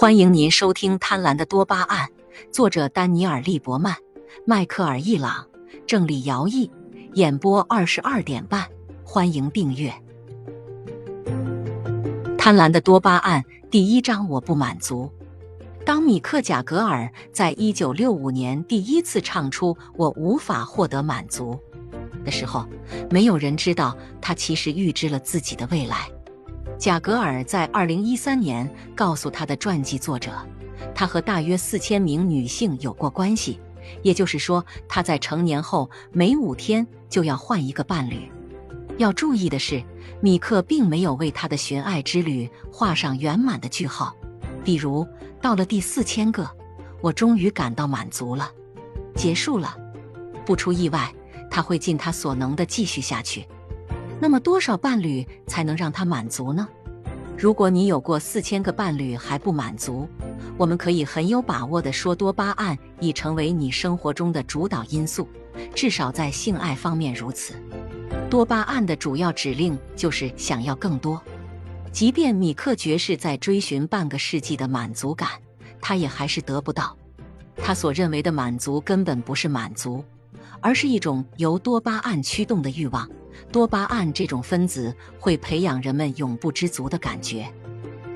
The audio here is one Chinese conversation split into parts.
欢迎您收听《贪婪的多巴胺》，作者丹尼尔·利伯曼、迈克尔·易朗，郑理尧译，演播二十二点半。欢迎订阅《贪婪的多巴胺》第一章：我不满足。当米克·贾格尔在一九六五年第一次唱出“我无法获得满足”的时候，没有人知道他其实预知了自己的未来。贾格尔在二零一三年告诉他的传记作者，他和大约四千名女性有过关系，也就是说，他在成年后每五天就要换一个伴侣。要注意的是，米克并没有为他的寻爱之旅画上圆满的句号。比如，到了第四千个，我终于感到满足了，结束了。不出意外，他会尽他所能的继续下去。那么多少伴侣才能让他满足呢？如果你有过四千个伴侣还不满足，我们可以很有把握地说，多巴胺已成为你生活中的主导因素，至少在性爱方面如此。多巴胺的主要指令就是想要更多。即便米克爵士在追寻半个世纪的满足感，他也还是得不到。他所认为的满足根本不是满足，而是一种由多巴胺驱动的欲望。多巴胺这种分子会培养人们永不知足的感觉。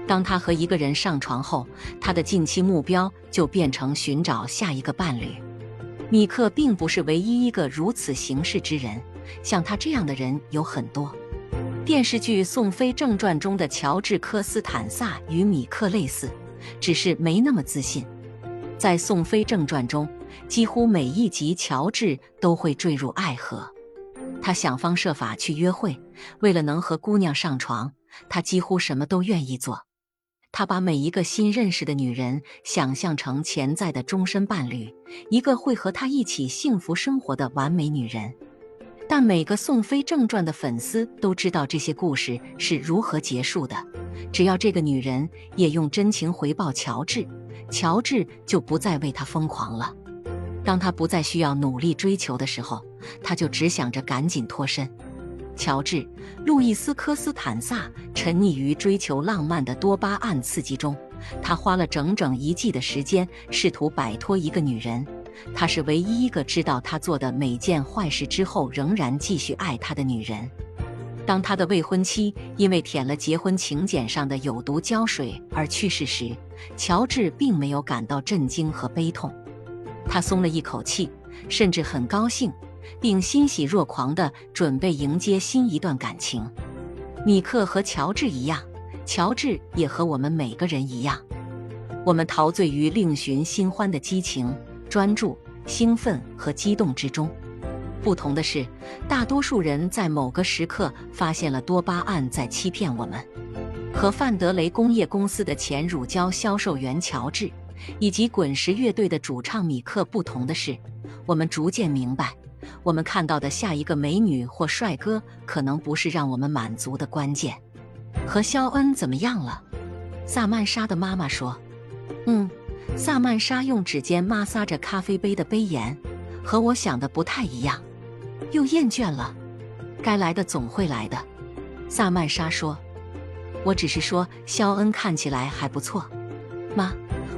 当他和一个人上床后，他的近期目标就变成寻找下一个伴侣。米克并不是唯一一个如此行事之人，像他这样的人有很多。电视剧《宋飞正传》中的乔治·科斯坦萨与米克类似，只是没那么自信。在《宋飞正传》中，几乎每一集乔治都会坠入爱河。他想方设法去约会，为了能和姑娘上床，他几乎什么都愿意做。他把每一个新认识的女人想象成潜在的终身伴侣，一个会和他一起幸福生活的完美女人。但每个《宋飞正传》的粉丝都知道这些故事是如何结束的。只要这个女人也用真情回报乔治，乔治就不再为她疯狂了。当他不再需要努力追求的时候，他就只想着赶紧脱身。乔治·路易斯·科斯坦萨沉溺于追求浪漫的多巴胺刺激中，他花了整整一季的时间试图摆脱一个女人。她是唯一一个知道他做的每件坏事之后仍然继续爱他的女人。当他的未婚妻因为舔了结婚请柬上的有毒胶水而去世时，乔治并没有感到震惊和悲痛。他松了一口气，甚至很高兴，并欣喜若狂地准备迎接新一段感情。米克和乔治一样，乔治也和我们每个人一样，我们陶醉于另寻新欢的激情、专注、兴奋和激动之中。不同的是，大多数人在某个时刻发现了多巴胺在欺骗我们。和范德雷工业公司的前乳胶销售员乔治。以及滚石乐队的主唱米克不同的是，我们逐渐明白，我们看到的下一个美女或帅哥可能不是让我们满足的关键。和肖恩怎么样了？萨曼莎的妈妈说：“嗯。”萨曼莎用指尖摩挲着咖啡杯的杯沿，和我想的不太一样。又厌倦了。该来的总会来的。萨曼莎说：“我只是说肖恩看起来还不错，妈。”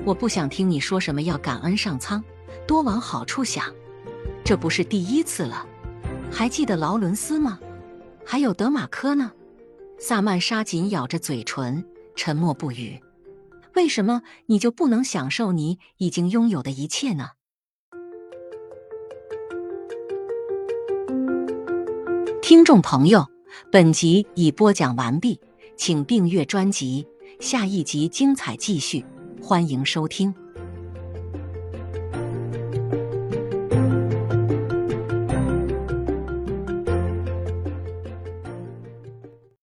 我不想听你说什么要感恩上苍，多往好处想。这不是第一次了，还记得劳伦斯吗？还有德马科呢？萨曼莎紧咬着嘴唇，沉默不语。为什么你就不能享受你已经拥有的一切呢？听众朋友，本集已播讲完毕，请订阅专辑，下一集精彩继续。欢迎收听。